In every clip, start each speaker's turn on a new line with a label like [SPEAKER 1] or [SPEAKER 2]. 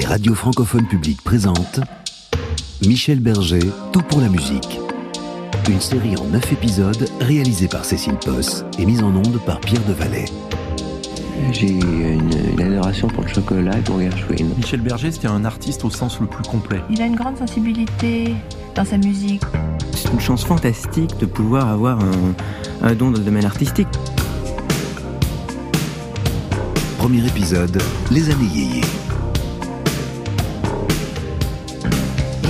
[SPEAKER 1] Les radios francophones publiques présentent Michel Berger, Tout pour la musique. Une série en neuf épisodes réalisée par Cécile Posse et mise en onde par Pierre Devalet.
[SPEAKER 2] J'ai une, une adoration pour le chocolat et pour Gershwin.
[SPEAKER 3] Michel Berger, c'était un artiste au sens le plus complet.
[SPEAKER 4] Il a une grande sensibilité dans sa musique.
[SPEAKER 5] C'est une chance fantastique de pouvoir avoir un, un don dans le domaine artistique.
[SPEAKER 1] Premier épisode, Les années yéyé.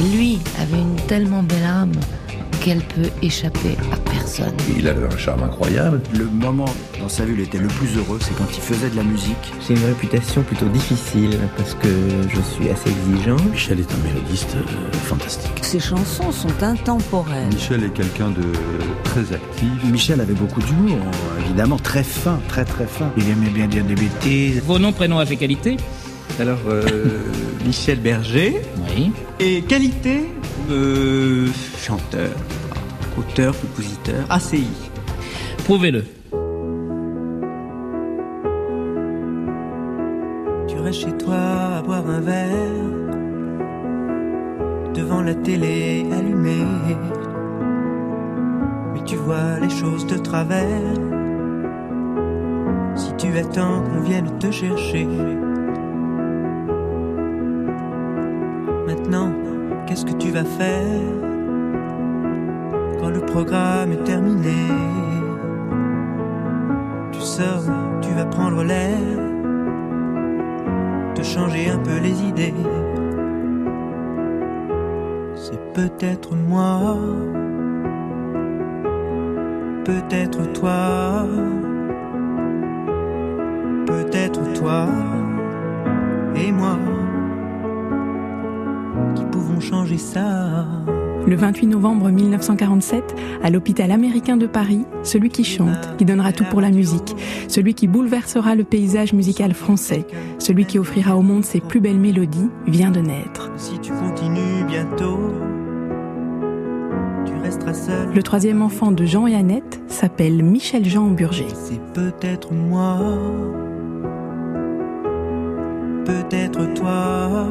[SPEAKER 6] Et lui avait une tellement belle âme qu'elle peut échapper à personne.
[SPEAKER 7] Il avait un charme incroyable.
[SPEAKER 8] Le moment dans sa vie où il était le plus heureux, c'est quand il faisait de la musique.
[SPEAKER 5] J'ai une réputation plutôt difficile parce que je suis assez exigeant.
[SPEAKER 7] Michel est un mélodiste euh, fantastique.
[SPEAKER 9] Ses chansons sont intemporelles.
[SPEAKER 10] Michel est quelqu'un de très actif.
[SPEAKER 8] Michel avait beaucoup d'humour, évidemment, très fin, très très fin.
[SPEAKER 11] Il aimait bien dire des bêtises.
[SPEAKER 12] Vos noms, prénoms, qualité
[SPEAKER 5] Alors, euh, Michel Berger.
[SPEAKER 12] Oui.
[SPEAKER 5] Et qualité euh, Chanteur, auteur, compositeur, ACI.
[SPEAKER 12] Prouvez-le.
[SPEAKER 13] Tu restes chez toi à boire un verre, devant la télé allumée. Mais tu vois les choses de travers. Si tu attends qu'on vienne te chercher. Qu'est-ce que tu vas faire quand le programme est terminé? Tu sors, tu vas prendre l'air, te changer un peu les idées. C'est peut-être moi, peut-être toi, peut-être toi et moi pouvons changer ça.
[SPEAKER 14] Le 28 novembre 1947, à l'hôpital américain de Paris, celui qui chante, qui donnera tout pour la musique, celui qui bouleversera le paysage musical français, celui qui offrira au monde ses plus belles mélodies, vient de naître.
[SPEAKER 13] Si tu continues bientôt, tu resteras seul.
[SPEAKER 14] Le troisième enfant de Jean et Annette s'appelle Michel Jean Burger.
[SPEAKER 13] C'est peut-être moi, peut-être toi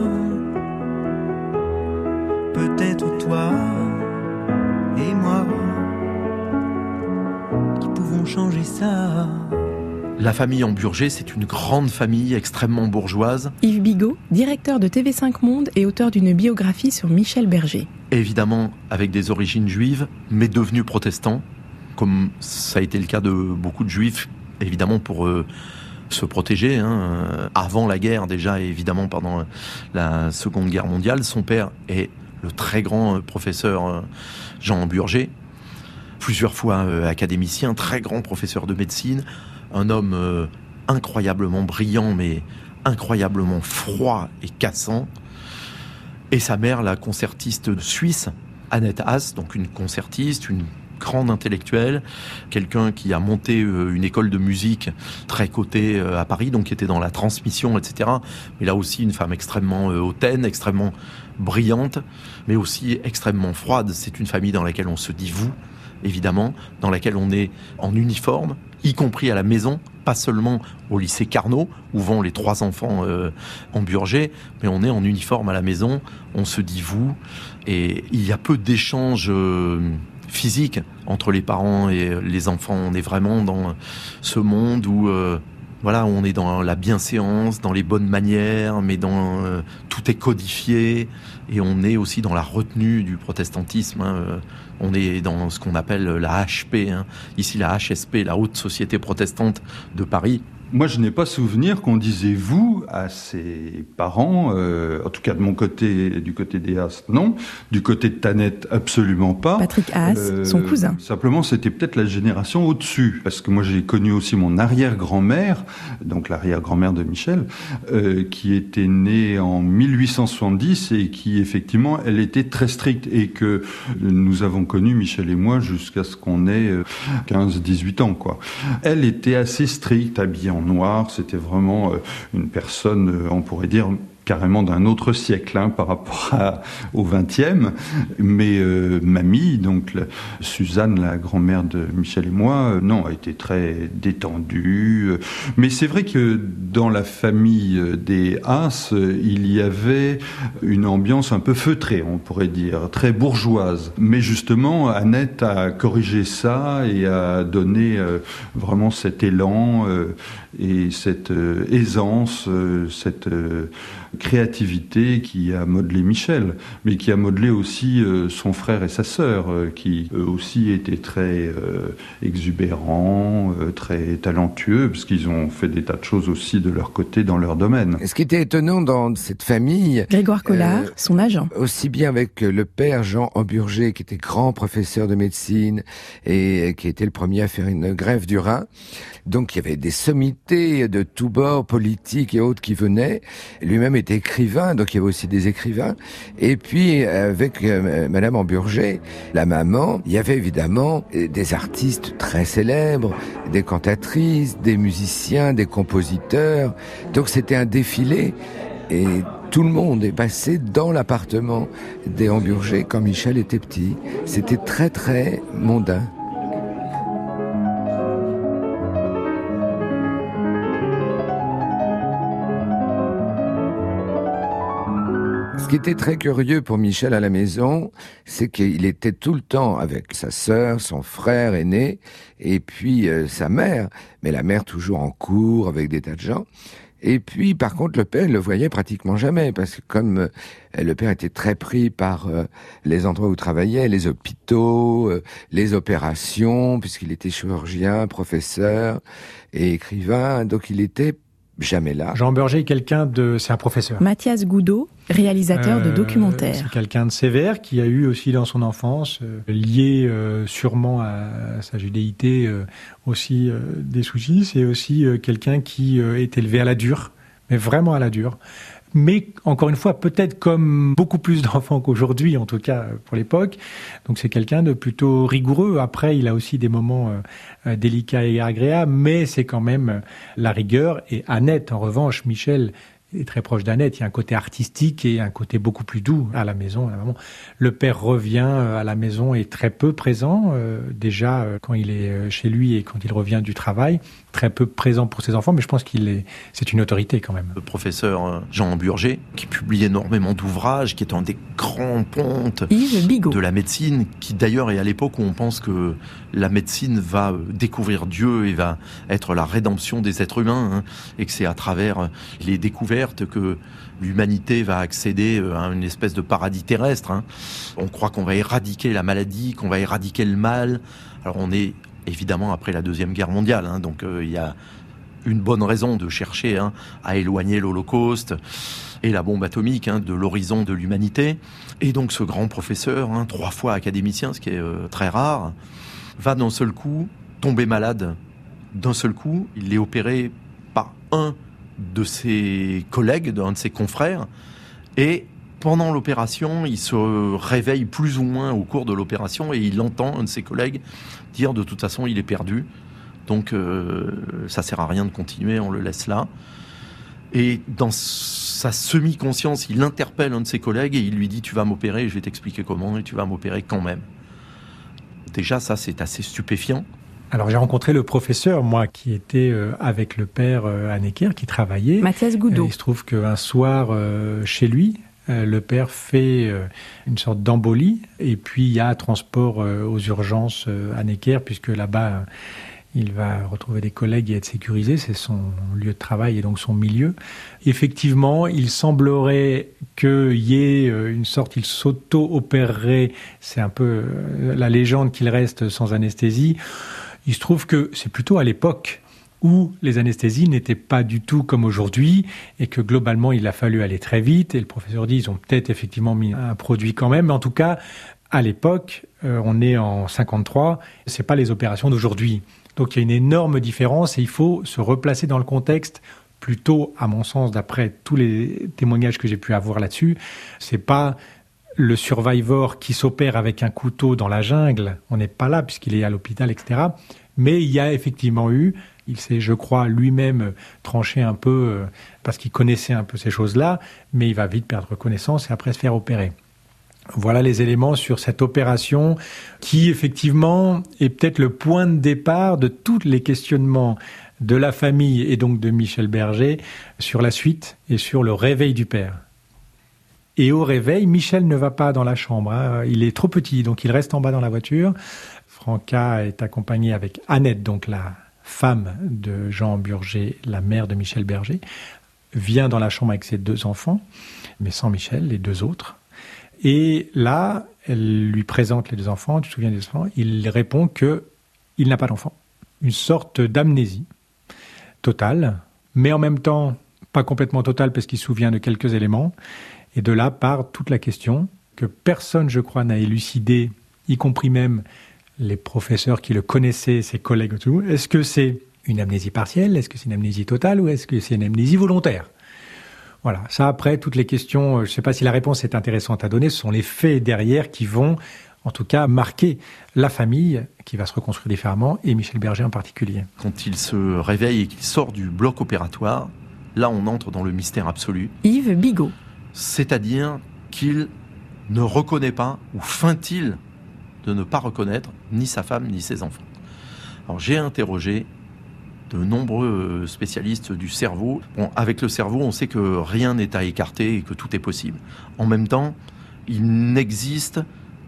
[SPEAKER 13] peut-être toi et moi qui pouvons changer ça.
[SPEAKER 3] La famille Amburger, c'est une grande famille extrêmement bourgeoise.
[SPEAKER 14] Yves Bigot, directeur de TV5 Monde et auteur d'une biographie sur Michel Berger.
[SPEAKER 3] Évidemment avec des origines juives, mais devenu protestant, comme ça a été le cas de beaucoup de juifs, évidemment pour euh, se protéger. Hein, avant la guerre déjà, et évidemment pendant la Seconde Guerre mondiale, son père est le très grand professeur Jean Burger, plusieurs fois académicien, très grand professeur de médecine, un homme incroyablement brillant mais incroyablement froid et cassant. Et sa mère, la concertiste suisse, Annette Haas, donc une concertiste, une grande intellectuelle, quelqu'un qui a monté une école de musique très cotée à Paris, donc qui était dans la transmission, etc. Mais là aussi une femme extrêmement hautaine, extrêmement brillante, mais aussi extrêmement froide. C'est une famille dans laquelle on se dit vous, évidemment, dans laquelle on est en uniforme, y compris à la maison, pas seulement au lycée Carnot, où vont les trois enfants euh, en burger, mais on est en uniforme à la maison, on se dit vous, et il y a peu d'échanges euh, physiques entre les parents et les enfants. On est vraiment dans ce monde où... Euh, voilà, on est dans la bienséance, dans les bonnes manières, mais dans euh, tout est codifié et on est aussi dans la retenue du protestantisme. Hein, euh, on est dans ce qu'on appelle la HP, hein, ici la HSP, la Haute Société Protestante de Paris.
[SPEAKER 10] Moi, je n'ai pas souvenir qu'on disait vous à ses parents, euh, en tout cas de mon côté, du côté des Haas, non. Du côté de Tanette, absolument pas.
[SPEAKER 14] Patrick Haas, euh, son cousin.
[SPEAKER 10] Simplement, c'était peut-être la génération au-dessus, parce que moi, j'ai connu aussi mon arrière-grand-mère, donc l'arrière-grand-mère de Michel, euh, qui était née en 1870 et qui, effectivement, elle était très stricte et que nous avons connu, Michel et moi, jusqu'à ce qu'on ait 15-18 ans, quoi. Elle était assez stricte, habillée en noir, c'était vraiment une personne, on pourrait dire, carrément d'un autre siècle hein, par rapport à, au XXe. Mais euh, mamie, donc Suzanne, la grand-mère de Michel et moi, euh, non, a été très détendue. Mais c'est vrai que dans la famille des Haas, il y avait une ambiance un peu feutrée, on pourrait dire, très bourgeoise. Mais justement, Annette a corrigé ça et a donné euh, vraiment cet élan euh, et cette euh, aisance, cette créativité qui a modelé Michel, mais qui a modelé aussi son frère et sa sœur, qui eux aussi étaient très exubérants, très talentueux, parce qu'ils ont fait des tas de choses aussi de leur côté dans leur domaine.
[SPEAKER 15] Ce qui était étonnant dans cette famille...
[SPEAKER 14] Grégoire Collard, son agent.
[SPEAKER 15] Aussi bien avec le père Jean Amburger, qui était grand professeur de médecine et qui était le premier à faire une grève du Rhin. Donc il y avait des de tous bords, politiques et autres qui venaient. Lui-même était écrivain, donc il y avait aussi des écrivains. Et puis avec euh, Madame Amburger, la maman, il y avait évidemment des artistes très célèbres, des cantatrices, des musiciens, des compositeurs. Donc c'était un défilé et tout le monde est passé dans l'appartement des Hamburgers quand Michel était petit. C'était très très mondain. Qui était très curieux pour Michel à la maison, c'est qu'il était tout le temps avec sa sœur, son frère aîné, et puis euh, sa mère, mais la mère toujours en cours avec des tas de gens. Et puis, par contre, le père ne le voyait pratiquement jamais, parce que comme euh, le père était très pris par euh, les endroits où il travaillait, les hôpitaux, les opérations, puisqu'il était chirurgien, professeur et écrivain, donc il était jamais là.
[SPEAKER 16] Jean Berger est quelqu'un de... C'est un professeur.
[SPEAKER 14] Mathias Goudot, réalisateur de euh, documentaires.
[SPEAKER 16] C'est quelqu'un de sévère qui a eu aussi dans son enfance, euh, lié euh, sûrement à, sa judéité, aussi des soucis. C'est aussi quelqu'un qui est élevé à la dure, mais vraiment à la dure mais encore une fois, peut-être comme beaucoup plus d'enfants qu'aujourd'hui, en tout cas pour l'époque. Donc c'est quelqu'un de plutôt rigoureux. Après, il a aussi des moments euh, délicats et agréables, mais c'est quand même la rigueur. Et Annette, en revanche, Michel, est très proche d'Annette. Il y a un côté artistique et un côté beaucoup plus doux à la maison. Le père revient euh, à la maison et très peu présent, euh, déjà quand il est chez lui et quand il revient du travail très peu présent pour ses enfants, mais je pense qu'il est, c'est une autorité quand même.
[SPEAKER 3] Le professeur euh, Jean Burger, qui publie énormément d'ouvrages, qui est un des grands pontes de la médecine, qui d'ailleurs est à l'époque où on pense que la médecine va euh, découvrir Dieu et va être la rédemption des êtres humains, hein, et que c'est à travers euh, les découvertes que l'humanité va accéder à une espèce de paradis terrestre. Hein. On croit qu'on va éradiquer la maladie, qu'on va éradiquer le mal. Alors on est évidemment après la Deuxième Guerre mondiale. Hein. donc euh, il y a une bonne raison de chercher hein, à éloigner l'Holocauste et la bombe atomique hein, de l'horizon de l'humanité. Et donc ce grand professeur, trois fois académicien, ce qui est euh, très rare, va d'un seul coup tomber malade. D'un seul coup, il est opéré par un de ses collègues, d'un de ses confrères, et pendant l'opération, il se réveille plus ou moins au cours de l'opération et il entend un de ses collègues dire de toute façon il est perdu, donc euh, ça sert à rien de continuer, on le laisse là. Et dans sa semi-conscience, il interpelle un de ses collègues et il lui dit tu vas m'opérer, je vais t'expliquer comment et tu vas m'opérer quand même. Déjà ça c'est assez stupéfiant.
[SPEAKER 16] Alors j'ai rencontré le professeur, moi, qui était euh, avec le père euh, Anneker, qui travaillait.
[SPEAKER 14] Mathias Goudot.
[SPEAKER 16] il se trouve qu'un soir, chez lui, euh, le père fait euh, une sorte d'embolie et puis il y a transport euh, aux urgences à Necker puisque là-bas il va retrouver des collègues et être sécurisé, c'est son lieu de travail et donc son milieu. Effectivement, il semblerait qu'il y ait une sorte, il s'auto-opérerait, c'est un peu la légende qu'il reste sans anesthésie. Il se trouve que c'est plutôt à l'époque où les anesthésies n'étaient pas du tout comme aujourd'hui et que globalement il a fallu aller très vite. Et le professeur dit ils ont peut-être effectivement mis un produit quand même. Mais en tout cas à l'époque euh, on est en 53 c'est pas les opérations d'aujourd'hui. Donc il y a une énorme différence et il faut se replacer dans le contexte plutôt à mon sens d'après tous les témoignages que j'ai pu avoir là-dessus. C'est pas le survivor qui s'opère avec un couteau dans la jungle, on n'est pas là puisqu'il est à l'hôpital, etc. Mais il y a effectivement eu Il s'est, je crois, lui-même tranché un peu euh, parce qu'il connaissait un peu ces choses-là, mais il va vite perdre connaissance et après se faire opérer. Voilà les éléments sur cette opération qui, effectivement, est peut-être le point de départ de tous les questionnements de la famille et donc de Michel Berger sur la suite et sur le réveil du père. Et au réveil, Michel ne va pas dans la chambre. hein. Il est trop petit, donc il reste en bas dans la voiture. Franca est accompagnée avec Annette, donc la femme de Jean Burger, la mère de Michel Berger, vient dans la chambre avec ses deux enfants, mais sans Michel, les deux autres. Et là, elle lui présente les deux enfants. Tu te souviens des enfants Il répond que il n'a pas d'enfant. Une sorte d'amnésie totale, mais en même temps pas complètement totale parce qu'il se souvient de quelques éléments. Et de là part toute la question que personne, je crois, n'a élucidé, y compris même les professeurs qui le connaissaient, ses collègues et tout. Est-ce que c'est une amnésie partielle? Est-ce que c'est une amnésie totale? Ou est-ce que c'est une amnésie volontaire? Voilà, ça après, toutes les questions, euh, je ne sais pas si la réponse est intéressante à donner, ce sont les faits derrière qui vont, en tout cas, marquer la famille qui va se reconstruire différemment, et Michel Berger en particulier.
[SPEAKER 3] Quand il se réveille et qu'il sort du bloc opératoire, là on entre dans le mystère absolu.
[SPEAKER 14] Yves Bigot.
[SPEAKER 3] C'est-à-dire qu'il ne reconnaît pas, ou feint-il de ne pas reconnaître ni sa femme ni ses enfants. J'ai interrogé de nombreux spécialistes du cerveau. Avec le cerveau, on sait que rien n'est à écarter et que tout est possible. En même temps, il n'existe,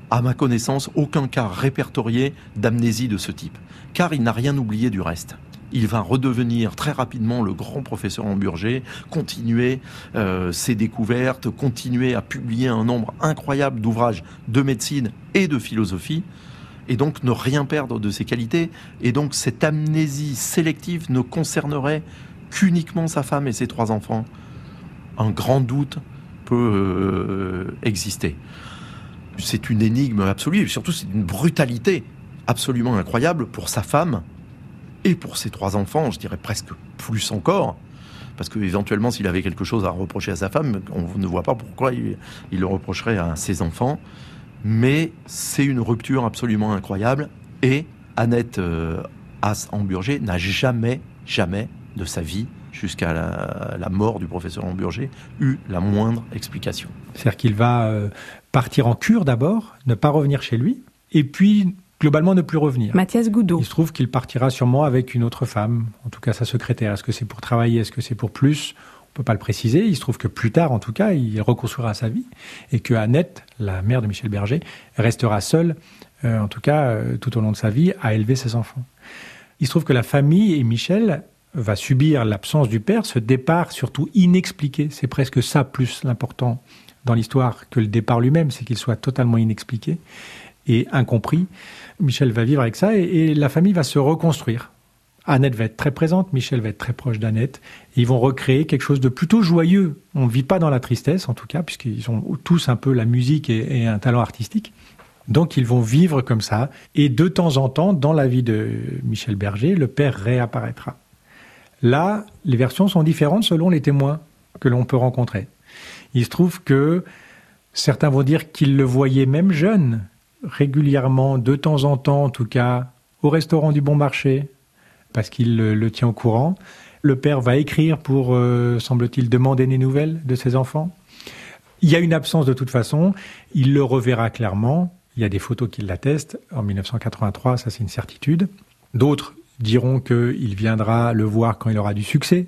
[SPEAKER 3] à ma connaissance, aucun cas répertorié d'amnésie de ce type, car il n'a rien oublié du reste. Il va redevenir très rapidement le grand professeur Hamburger, continuer euh, ses découvertes, continuer à publier un nombre incroyable d'ouvrages de médecine et de philosophie et donc ne rien perdre de ses qualités. Et donc cette amnésie sélective ne concernerait qu'uniquement sa femme et ses trois enfants. Un grand doute peut euh, exister. C'est une énigme absolue, et surtout c'est une brutalité absolument incroyable pour sa femme et pour ses trois enfants, je dirais presque plus encore. Parce que éventuellement, s'il avait quelque chose à reprocher à sa femme, on ne voit pas pourquoi il, le reprocherait à ses enfants mais c'est une rupture absolument incroyable. Et Annette euh, As-Hamburger n'a jamais, jamais de sa vie, jusqu'à la, la, mort du professeur Hamburger, eu la moindre explication.
[SPEAKER 16] C'est-à-dire qu'il va euh, partir en cure d'abord, ne pas revenir chez lui, et puis globalement ne plus revenir.
[SPEAKER 14] Mathias Goudot.
[SPEAKER 16] Il se trouve qu'il partira sûrement avec une autre femme, en tout cas sa secrétaire. Est-ce que c'est pour travailler Est-ce que c'est pour plus? On peut pas le préciser. Il se trouve que plus tard, en tout cas, il reconstruira sa vie et que Annette, la mère de Michel Berger, restera seule, euh, en tout cas, euh, tout au long de sa vie, à élever ses enfants. Il se trouve que la famille et Michel va subir l'absence du père, ce départ surtout inexpliqué. C'est presque ça plus l'important dans l'histoire que le départ lui-même, c'est qu'il soit totalement inexpliqué et incompris. Michel va vivre avec ça et, la famille va se reconstruire. Annette va être très présente, Michel va être très proche d'Annette. Ils vont recréer quelque chose de plutôt joyeux. On ne vit pas dans la tristesse, en tout cas, puisqu'ils ont tous un peu la musique et, un talent artistique. Donc ils vont vivre comme ça. Et de temps en temps, dans la vie de Michel Berger, le père réapparaîtra. Là, les versions sont différentes selon les témoins que l'on peut rencontrer. Il se trouve que certains vont dire qu'ils le voyaient même jeune, régulièrement, de temps en temps, en tout cas, au restaurant du Bon Marché, parce qu'il le, tient au courant. Le père va écrire pour, euh, semble-t-il, demander des nouvelles de ses enfants. Il y a une absence de toute façon. Il le reverra clairement. Il y a des photos qui l'attestent. En 1983, ça c'est une certitude. D'autres diront qu'il viendra le voir quand il aura du succès.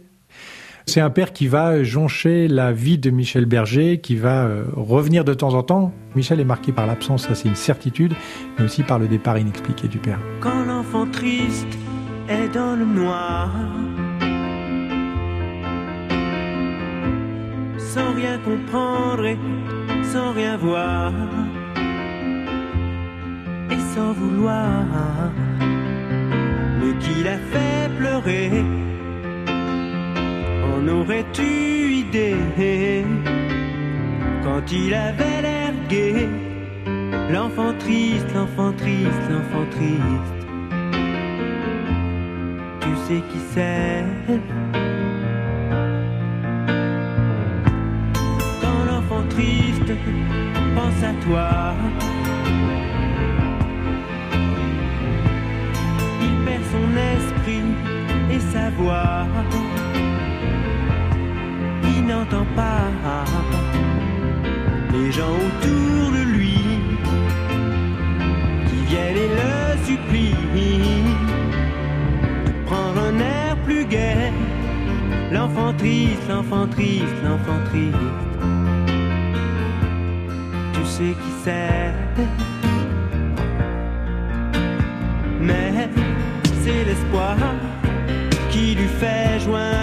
[SPEAKER 16] C'est un père qui va joncher la vie de Michel Berger, qui va euh, revenir de temps en temps. Michel est marqué par l'absence, ça c'est une certitude, mais aussi par le départ inexpliqué du père.
[SPEAKER 13] Quand l'enfant triste est dans le noir. Sans rien comprendre et sans rien voir. Et sans vouloir. Mais qui l'a fait pleurer. En aurais-tu idée quand il avait l'air gai? L'enfant triste, l'enfant triste, l'enfant triste sais qui c'est? Quand l'enfant triste pense à toi, il perd son esprit et voit, il n'entend pas les gens autour de lui qui viennent et le supplient prendre un air plus gai. L'enfant triste, l'enfant triste, l'enfant triste. Tu sais qui c'est Mais c'est l'espoir qui lui fait joindre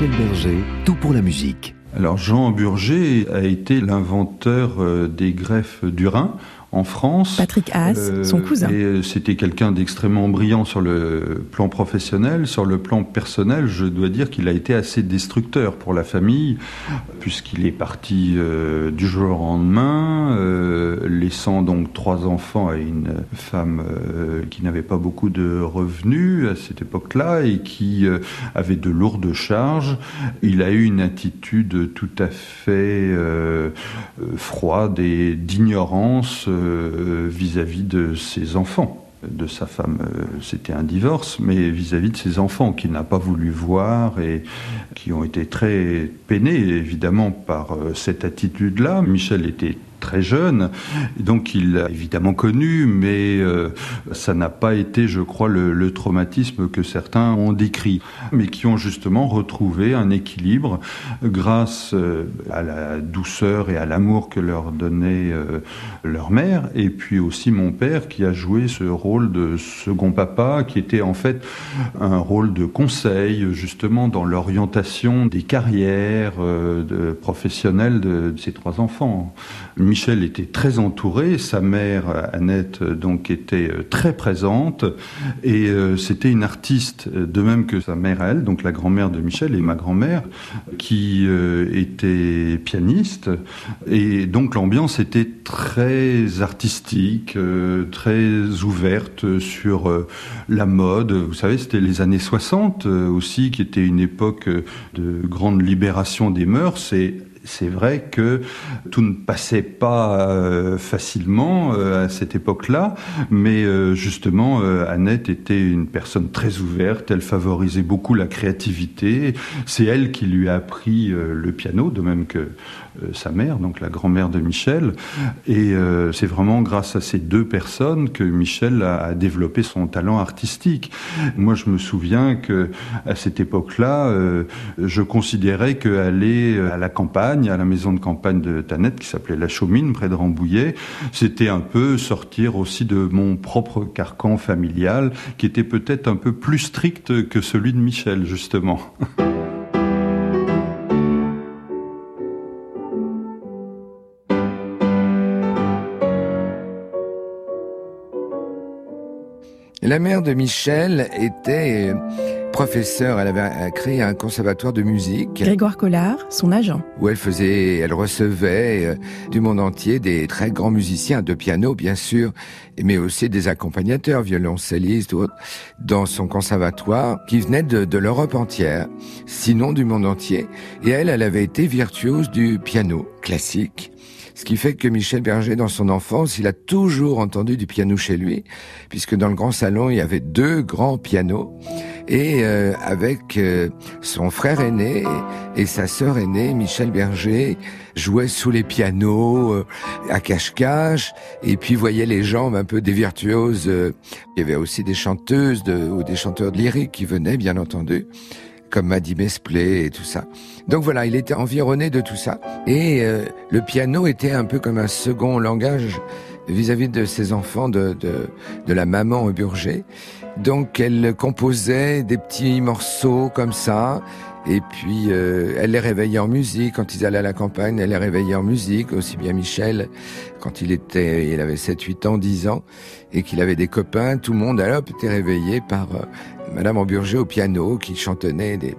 [SPEAKER 1] Michel Berger, tout pour la musique.
[SPEAKER 10] Alors Jean Burger a été l'inventeur euh, des greffes du Rhin en France.
[SPEAKER 14] Patrick Haas,
[SPEAKER 10] Euh,
[SPEAKER 14] son cousin.
[SPEAKER 10] Et euh, c'était quelqu'un d'extrêmement brillant sur le plan professionnel. Sur le plan personnel, je dois dire qu'il a été assez destructeur pour la famille, puisqu'il est parti euh, du jour au lendemain, euh, laissant donc trois enfants et une femme qui n'avait pas beaucoup de revenus à cette époque-là et qui avait de lourdes charges. Il a eu une attitude tout à fait froide et d'ignorance euh, vis-à-vis de ses enfants. De sa femme, euh, c'était un divorce, mais vis-à-vis de ses enfants qu'il n'a pas voulu voir et qui ont été très peinés évidemment par euh, cette attitude-là. Michel était très jeune, donc il l'a évidemment connu, mais euh, ça n'a pas été, je crois, le, traumatisme que certains ont décrit, mais qui ont justement retrouvé un équilibre grâce euh, à la douceur et à l'amour que leur donnait euh, leur mère, et puis aussi mon père qui a joué ce rôle de second papa, qui était en fait un rôle de conseil justement dans l'orientation des carrières professionnelles de ces trois enfants. Michel était très entouré, sa mère Annette donc était euh, très présente et euh, c'était une artiste, euh, de même que sa mère elle, donc la grand-mère de Michel et ma grand-mère, qui était pianiste et donc l'ambiance était très artistique, très ouverte sur la mode. Vous savez, c'était les années 60 euh, aussi qui était une époque de grande libération des mœurs et c'est vrai que tout ne passait pas euh, facilement euh, à cette époque-là, mais euh, justement, Annette était une personne très ouverte, elle favorisait beaucoup la créativité, c'est elle qui lui a appris le piano, de même que sa mère, donc la grand-mère de Michel, et euh, c'est vraiment grâce à ces deux personnes que Michel a, a développé son talent artistique. Moi, je me souviens que à cette époque-là, euh, je considérais qu'aller à la campagne, à la maison de campagne de Tanette, qui s'appelait La Chaumine, près de Rambouillet, c'était un peu sortir aussi de mon propre carcan familial, qui était peut-être un peu plus strict que celui de Michel, justement.
[SPEAKER 15] La mère de Michel était professeure, elle avait créé un conservatoire de musique.
[SPEAKER 14] Grégoire Collard, son agent.
[SPEAKER 15] Où elle faisait, elle recevait euh, du monde entier des très grands musiciens de piano, bien sûr, mais aussi des accompagnateurs, violoncellistes ou autres, dans son conservatoire, qui venaient de, de l'Europe entière, sinon du monde entier. Et elle, elle avait été virtuose du piano classique. Ce qui fait que Michel Berger, dans son enfance, il a toujours entendu du piano chez lui, puisque dans le grand salon, il y avait deux grands pianos. Et euh, avec euh, son frère aîné et sa sœur aînée, Michel Berger, jouait sous les pianos, euh, à cache-cache, et puis voyait les jambes un peu des virtuoses. euh. Il y avait aussi des chanteuses de, ou des chanteurs de lyrique qui venaient, bien entendu comme Maddy Mesplé et tout ça. Donc voilà, il était environné de tout ça. Et euh, le piano était un peu comme un second langage vis-à-vis de ses enfants, de, de, de la maman au Burger. Donc elle composait des petits morceaux comme ça. Et puis euh, elle les réveillait en musique quand ils allaient à la campagne. Elle les réveillait en musique, aussi bien Michel quand il était, il avait 7, 8 ans, 10 ans, et qu'il avait des copains. Tout le monde alors était réveillé par euh, Madame Amburger au piano qui chantonnait des,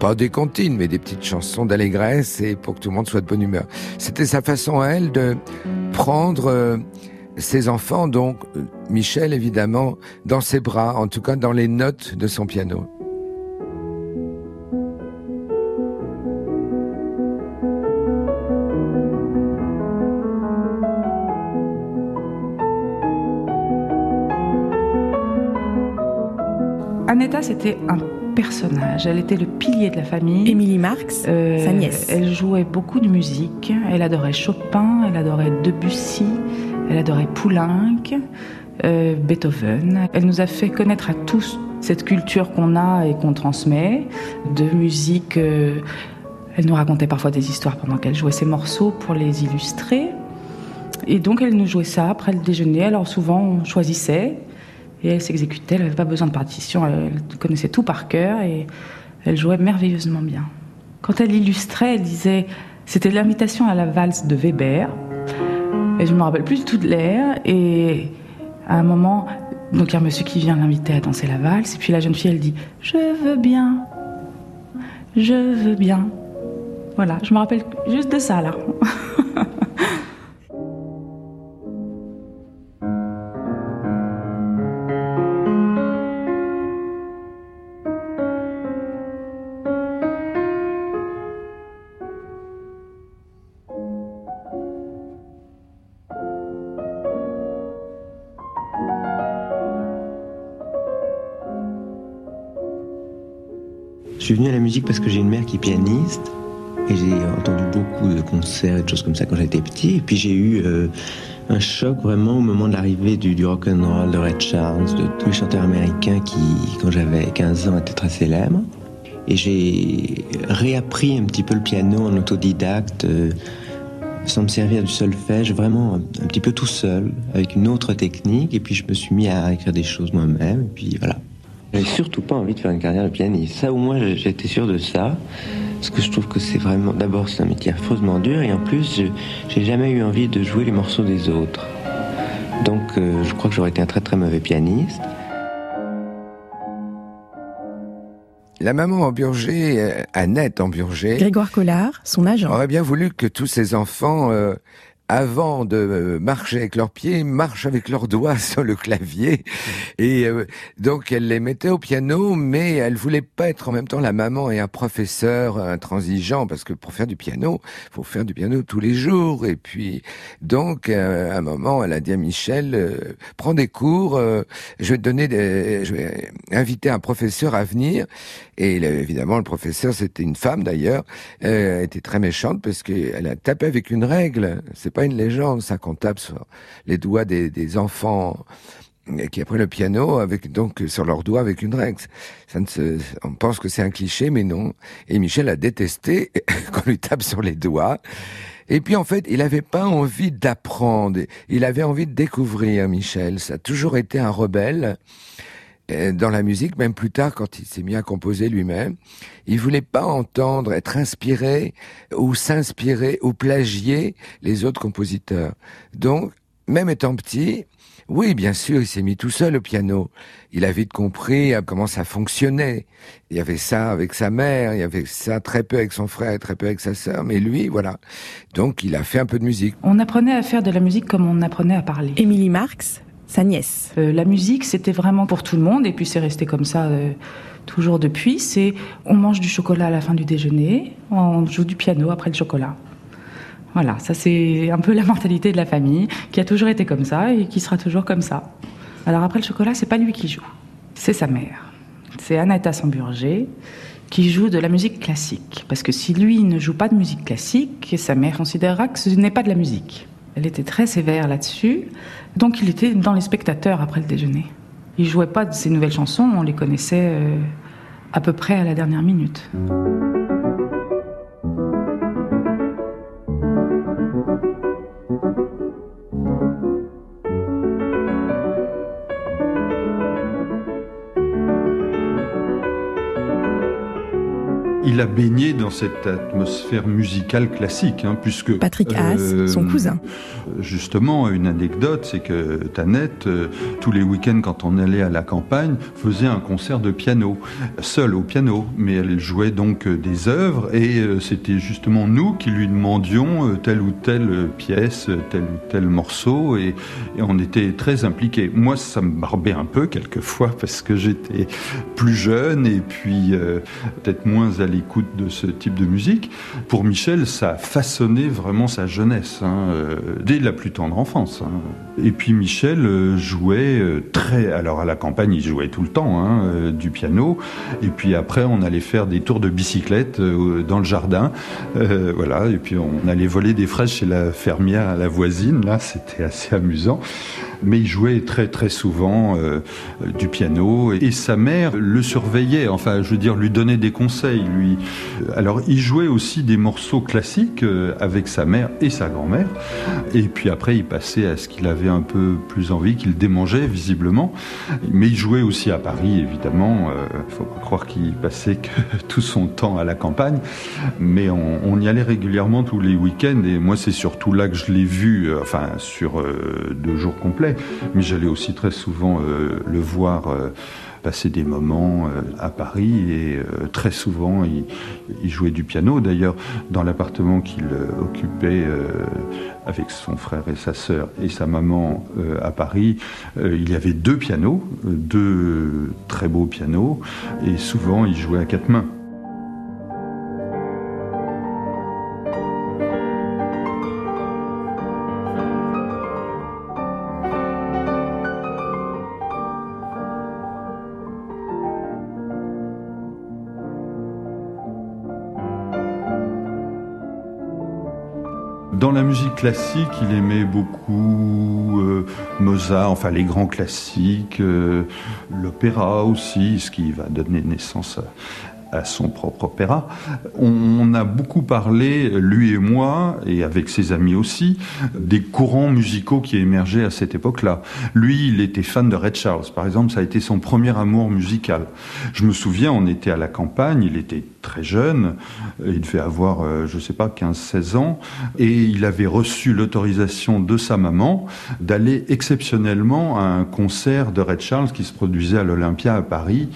[SPEAKER 15] pas des comptines, mais des petites chansons d'allégresse et pour que tout le monde soit de bonne humeur. C'était sa façon elle de prendre euh, ses enfants, donc euh, Michel évidemment, dans ses bras, en tout cas dans les notes de son piano.
[SPEAKER 17] C'était un personnage. Elle était le pilier de la famille.
[SPEAKER 14] Émilie Marx, euh, sa nièce.
[SPEAKER 17] Elle jouait beaucoup de musique. Elle adorait Chopin, elle adorait Debussy, elle adorait Poulenc, euh, Beethoven. Elle nous a fait connaître à tous cette culture qu'on a et qu'on transmet de musique. Euh, elle nous racontait parfois des histoires pendant qu'elle jouait ses morceaux pour les illustrer. Et donc elle nous jouait ça après le déjeuner. Alors souvent on choisissait et elle s'exécutait. Elle n'avait pas besoin de partition. Elle connaissait tout par cœur et elle jouait merveilleusement bien. Quand elle illustrait, elle disait c'était l'invitation à la valse de Weber. Et je me rappelle plus du tout de l'air. Et à un moment, donc il y a un monsieur qui vient l'inviter à danser la valse. Et puis la jeune fille, elle dit Je veux bien. Je veux bien. Voilà, je me rappelle juste de ça là.
[SPEAKER 2] suis venu à la musique parce que j'ai une mère qui est pianiste et j'ai entendu beaucoup de concerts et de choses comme ça quand j'étais petit. Et puis j'ai eu euh, un choc vraiment au moment de l'arrivée du, du rock and roll, de Red Charles, de tous les chanteurs américains qui, quand j'avais 15 ans, étaient très célèbres. Et j'ai réappris un petit peu le piano en autodidacte, euh, sans me servir du solfège, vraiment un, un, petit peu tout seul, avec une autre technique. Et puis je me suis mis à écrire des choses moi-même. Et puis voilà. J'avais surtout pas envie de faire une carrière de pianiste. Ça, au moins, j'étais sûr de ça. Parce que je trouve que c'est vraiment. D'abord, c'est un métier affreusement dur. Et en plus, j'ai jamais eu envie de jouer les morceaux des autres. Donc, euh, je crois que j'aurais été un très très mauvais pianiste.
[SPEAKER 15] La maman Amburger, euh, Annette Amburger.
[SPEAKER 14] Grégoire Collard, son agent.
[SPEAKER 15] Aurait bien voulu que tous ses enfants euh, avant de marcher avec leurs pieds, marchent avec leurs doigts sur le clavier. Et euh, donc elle les mettait au piano, mais elle voulait pas être en même temps la maman et un professeur intransigeant, parce que pour faire du piano, faut faire du piano tous les jours. Et puis donc euh, à un moment, elle a dit à Michel, euh, prends des cours, euh, je vais te donner, des, je vais inviter un professeur à venir. Et évidemment, le professeur, c'était une femme d'ailleurs, euh, était très méchante parce qu'elle a tapé avec une règle. C'est pas une légende, ça qu'on tape sur les doigts des, enfants qui apprennent le piano avec donc sur leurs doigts avec une règle. Ça ne on pense que c'est un cliché, mais non. Et Michel a détesté qu'on lui tape sur les doigts. Et puis en fait, il n'avait pas envie d'apprendre. Il avait envie de découvrir Michel. Ça a toujours été un rebelle dans la musique, même plus tard quand il s'est mis à composer lui-même, il voulait pas entendre, être inspiré ou s'inspirer ou plagier les autres compositeurs. Donc, même étant petit, oui, bien sûr, il s'est mis tout seul au piano. Il a vite compris comment ça fonctionnait. Il y avait ça avec sa mère, il y avait ça très peu avec son frère, très peu avec sa sœur, mais lui, voilà. Donc, il a fait un peu de musique.
[SPEAKER 17] On apprenait à faire de la musique comme on apprenait à parler.
[SPEAKER 14] Émilie Marx, sa nièce.
[SPEAKER 17] Euh, la musique, c'était vraiment pour tout le monde, et puis c'est resté comme ça euh, toujours depuis. C'est on mange du chocolat à la fin du déjeuner, on joue du piano après le chocolat. Voilà, ça c'est un peu la mentalité de la famille, qui a toujours été comme ça et qui sera toujours comme ça. Alors après le chocolat, c'est pas lui qui joue, c'est sa mère. C'est Annetta Samburger qui joue de la musique classique. Parce que si lui ne joue pas de musique classique, sa mère considérera que ce n'est pas de la musique. Elle était très sévère là-dessus. Donc il était dans les spectateurs après le déjeuner. Il jouait pas de ses nouvelles chansons, on les connaissait euh, à peu près à la dernière minute.
[SPEAKER 10] Il a baigné dans cette atmosphère musicale classique, hein, puisque
[SPEAKER 14] Patrick Haas, euh, son cousin.
[SPEAKER 10] Justement, une anecdote, c'est que Tanette, euh, tous les week-ends, quand on allait à la campagne, faisait un concert de piano, seul au piano, mais elle jouait donc euh, des œuvres, et euh, c'était justement nous qui lui demandions telle ou telle pièce, tel ou tel morceau, et, et on était très impliqués. Moi, ça me barbait un peu quelquefois parce que j'étais plus jeune et puis peut-être moins à l'écoute de ce type de musique. Pour Michel, ça a façonné vraiment sa jeunesse, hein, euh, dès la plus tendre enfance. Hein. Et puis Michel euh, jouait euh, très... Alors à la campagne, il jouait tout le temps hein, du piano. Et puis après, on allait faire des tours de bicyclette dans le jardin. voilà, et puis on allait voler des fraises chez la fermière à la voisine. Là, c'était assez amusant mais il jouait très très souvent euh, du piano. Et sa mère le surveillait, enfin je veux dire lui donnait des conseils. Lui, alors il jouait aussi des morceaux classiques euh, avec sa mère et sa grand-mère, et puis après il passait à ce qu'il avait un peu plus envie, qu'il démangeait visiblement, mais il jouait aussi à Paris évidemment. Il euh, faut pas croire qu'il passait que tout son temps à la campagne, mais on, on y allait régulièrement tous les week-ends. Et moi c'est surtout là que je l'ai vu, enfin sur deux jours complets mais j'allais aussi très souvent euh, le voir euh, passer des moments euh, à Paris et très souvent il, jouait du piano. D'ailleurs, dans l'appartement qu'il occupait avec son frère et sa sœur et sa maman à Paris, il y avait deux pianos, deux très beaux pianos, et souvent il jouait à quatre mains. Dans la musique classique, il aimait beaucoup euh, Mozart, enfin les grands classiques, euh, l'opéra aussi, ce qui va donner naissance à, son propre opéra. On a beaucoup parlé, lui et moi, et avec ses amis aussi, des courants musicaux qui émergeaient à cette époque-là. Lui, il était fan de Red Charles, par exemple, ça a été son premier amour musical. Je me souviens, on était à la campagne, il était très jeune, il devait avoir, euh, je ne sais pas, 15-16 ans, et il avait reçu l'autorisation de sa maman d'aller exceptionnellement à un concert de Red Charles qui se produisait à l'Olympia à Paris,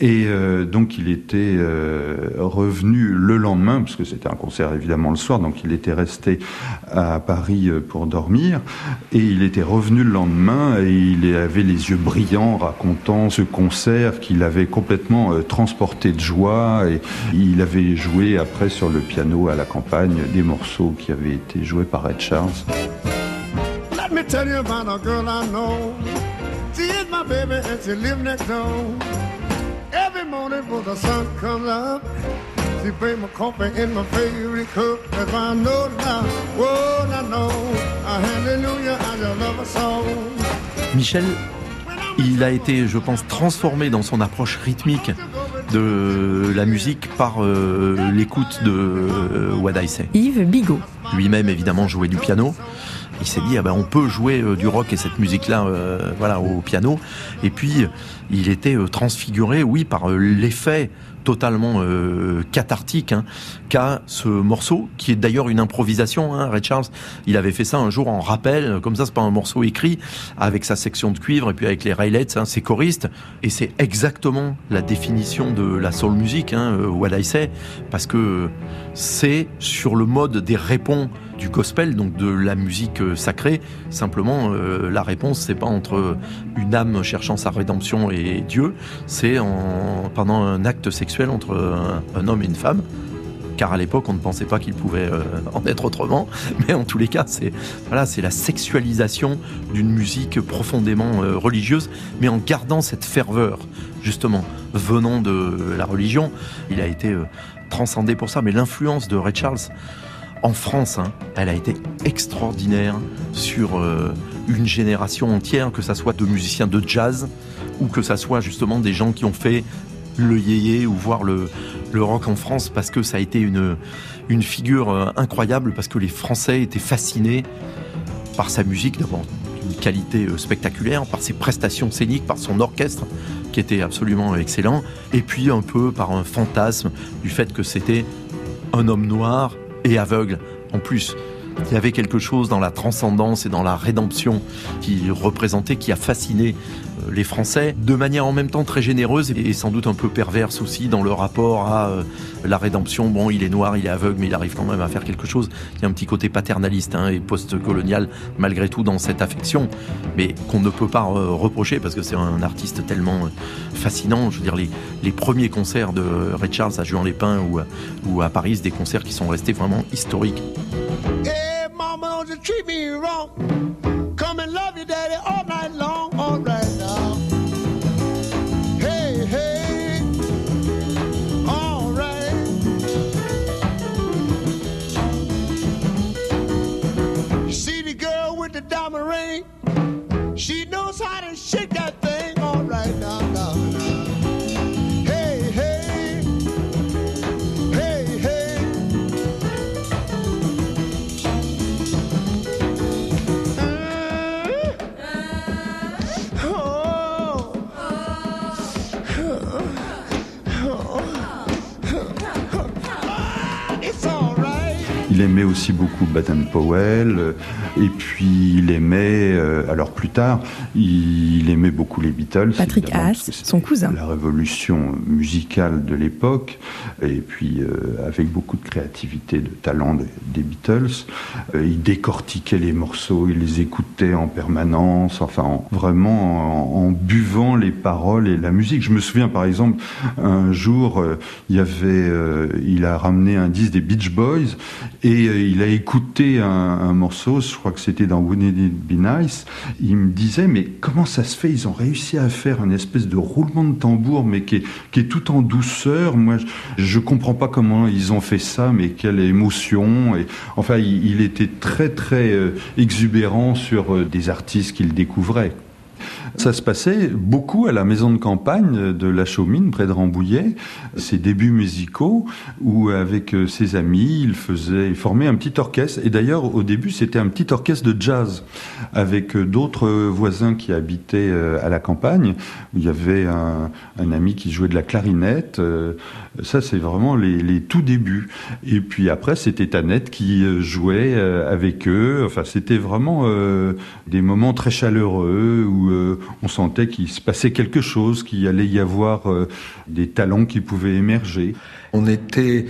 [SPEAKER 10] et euh, donc il était euh, revenu le lendemain, parce que c'était un concert évidemment le soir, donc il était resté à Paris pour dormir, et il était revenu le lendemain, et il avait les yeux brillants racontant ce concert qu'il avait complètement transporté de joie, et il avait joué après sur le piano à la campagne des morceaux qui avaient été joués par Ed Charles. Let me tell you about a girl I know. She is my baby and she lives next door. Every morning before the sun comes up, she brings my coffee in my favorite cup. If I know now, oh, I know, hallelujah, I just love a song. Michel il a été, je pense, transformé dans son approche rythmique de la musique par euh, l'écoute de euh, What I Say.
[SPEAKER 14] Yves Bigot.
[SPEAKER 3] Lui-même, évidemment, jouait du piano. Il s'est dit, ah ben, on peut jouer euh, du rock et cette musique-là voilà, au piano. Et puis, il était transfiguré, oui, par l'effet totalement euh, cathartique hein, qu'a ce morceau, qui est d'ailleurs une improvisation. Hein, Red Charles, il avait fait ça un jour en rappel, comme ça, c'est pas un morceau écrit, avec sa section de cuivre et puis avec les railets, hein, ses choristes, et c'est exactement la définition de la soul music, hein, euh, What I Say, parce que c'est sur le mode des réponses du gospel, donc de la musique euh, sacrée. Simplement, la réponse, c'est pas entre une âme cherchant sa rédemption et Dieu, c'est pendant un acte sexuel entre un, homme et une femme car à l'époque on ne pensait pas qu'il pouvait euh, en être autrement. Mais en tous les cas, c'est voilà, la sexualisation d'une musique profondément religieuse, mais en gardant cette ferveur justement venant de la religion. Il a été transcendé pour ça. Mais l'influence de Ray Charles en France, hein, elle a été extraordinaire sur euh, une génération entière, que ça soit de musiciens de jazz ou que ça soit justement des gens qui ont fait le yéyé ou voir le, rock en France parce que ça a été une, une figure euh, incroyable parce que les Français étaient fascinés par sa musique, d'abord d'une qualité euh, spectaculaire, par ses prestations scéniques, par son orchestre qui était absolument excellent, et puis un peu par un fantasme du fait que c'était un homme noir et aveugle en plus. Il y avait quelque chose dans la transcendance et dans la rédemption qui représentait, qui a fasciné les Français, de manière en même temps très généreuse et sans doute un peu perverse aussi dans le rapport à euh, la rédemption. Bon, il est noir, il est aveugle, mais il arrive quand même à faire quelque chose. Il y a un petit côté paternaliste hein, et post-colonial malgré tout dans cette affection, mais qu'on ne peut pas reprocher parce que c'est un artiste tellement fascinant. Je veux dire, les, les premiers concerts de Ray Charles à Juan-les-Pins ou, ou à Paris, des concerts qui sont restés vraiment historiques.
[SPEAKER 13] Diamond ring? She knows how to shake that thing, all right now, now. Hey, hey, hey, hey. It's all right.
[SPEAKER 10] Il aimait aussi beaucoup Baden Powell, euh, et puis il aimait, euh, alors plus tard, il aimait beaucoup les Beatles.
[SPEAKER 14] Patrick Haas, son cousin.
[SPEAKER 10] La révolution musicale de l'époque, et puis euh, avec beaucoup de créativité, de talent des, des Beatles. Euh, il décortiquait les morceaux, il les écoutait en permanence, enfin en- vraiment en, en buvant les paroles et la musique. Je me souviens par exemple, un jour, euh, il y avait, euh, il a ramené un disque des Beach Boys et euh, il a écouté un, un morceau, crois que c'était dans Wouldn't It Be Nice. Il me disait, mais comment ça se fait Ils ont réussi à faire une espèce de roulement de tambour, mais qui est, tout en douceur. Moi, je, je comprends pas comment ils ont fait ça, mais quelle émotion. Et, enfin, il, il était très, très euh, exubérant sur euh, des artistes qu'il découvrait. Ça se passait beaucoup à la maison de campagne de La Chaumine, près de Rambouillet, ses débuts musicaux, où avec euh, ses amis, il faisait, il formait un petit orchestre. Et d'ailleurs, au début, c'était un petit orchestre de jazz, avec euh, d'autres voisins qui habitaient euh, à la campagne, il y avait un, ami qui jouait de la clarinette. Ça, c'est vraiment les, tout débuts. Et puis après, c'était Annette qui jouait avec eux. Enfin, c'était vraiment des moments très chaleureux où on sentait qu'il se passait quelque chose, qu'il allait y avoir euh, des talents qui pouvaient émerger.
[SPEAKER 7] On était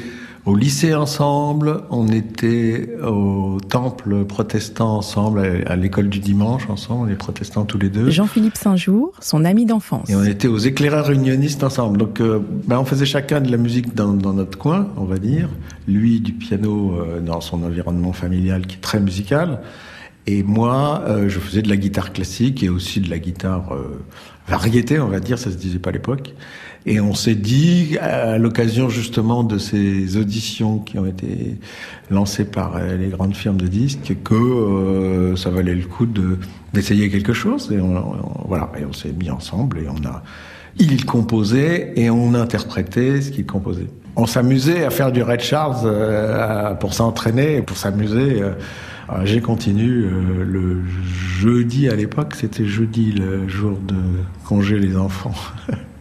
[SPEAKER 7] au lycée ensemble, on était au temple protestant ensemble, à l'école du dimanche ensemble, les protestants tous les deux.
[SPEAKER 14] Jean-Philippe Saint-Jour, son ami d'enfance.
[SPEAKER 7] Et on était aux éclaireurs unionistes ensemble. Donc, euh, ben, on faisait chacun de la musique dans, dans notre coin, on va dire. Lui, du piano euh, dans son environnement familial qui est très musical. Et moi, euh, je faisais de la guitare classique et aussi de la guitare euh, variété, on va dire, ça se disait pas à l'époque. Et on s'est dit, à l'occasion justement de ces auditions qui ont été lancées par euh, les grandes firmes de disques, que ça valait le coup de d'essayer quelque chose. Et on, voilà, et on s'est mis ensemble et on a, il composait et on interprétait ce qu'il composait. On s'amusait à faire du Red Charles pour s'entraîner, pour s'amuser. J'ai continué euh, le jeudi à l'époque, c'était jeudi le jour de congé les enfants.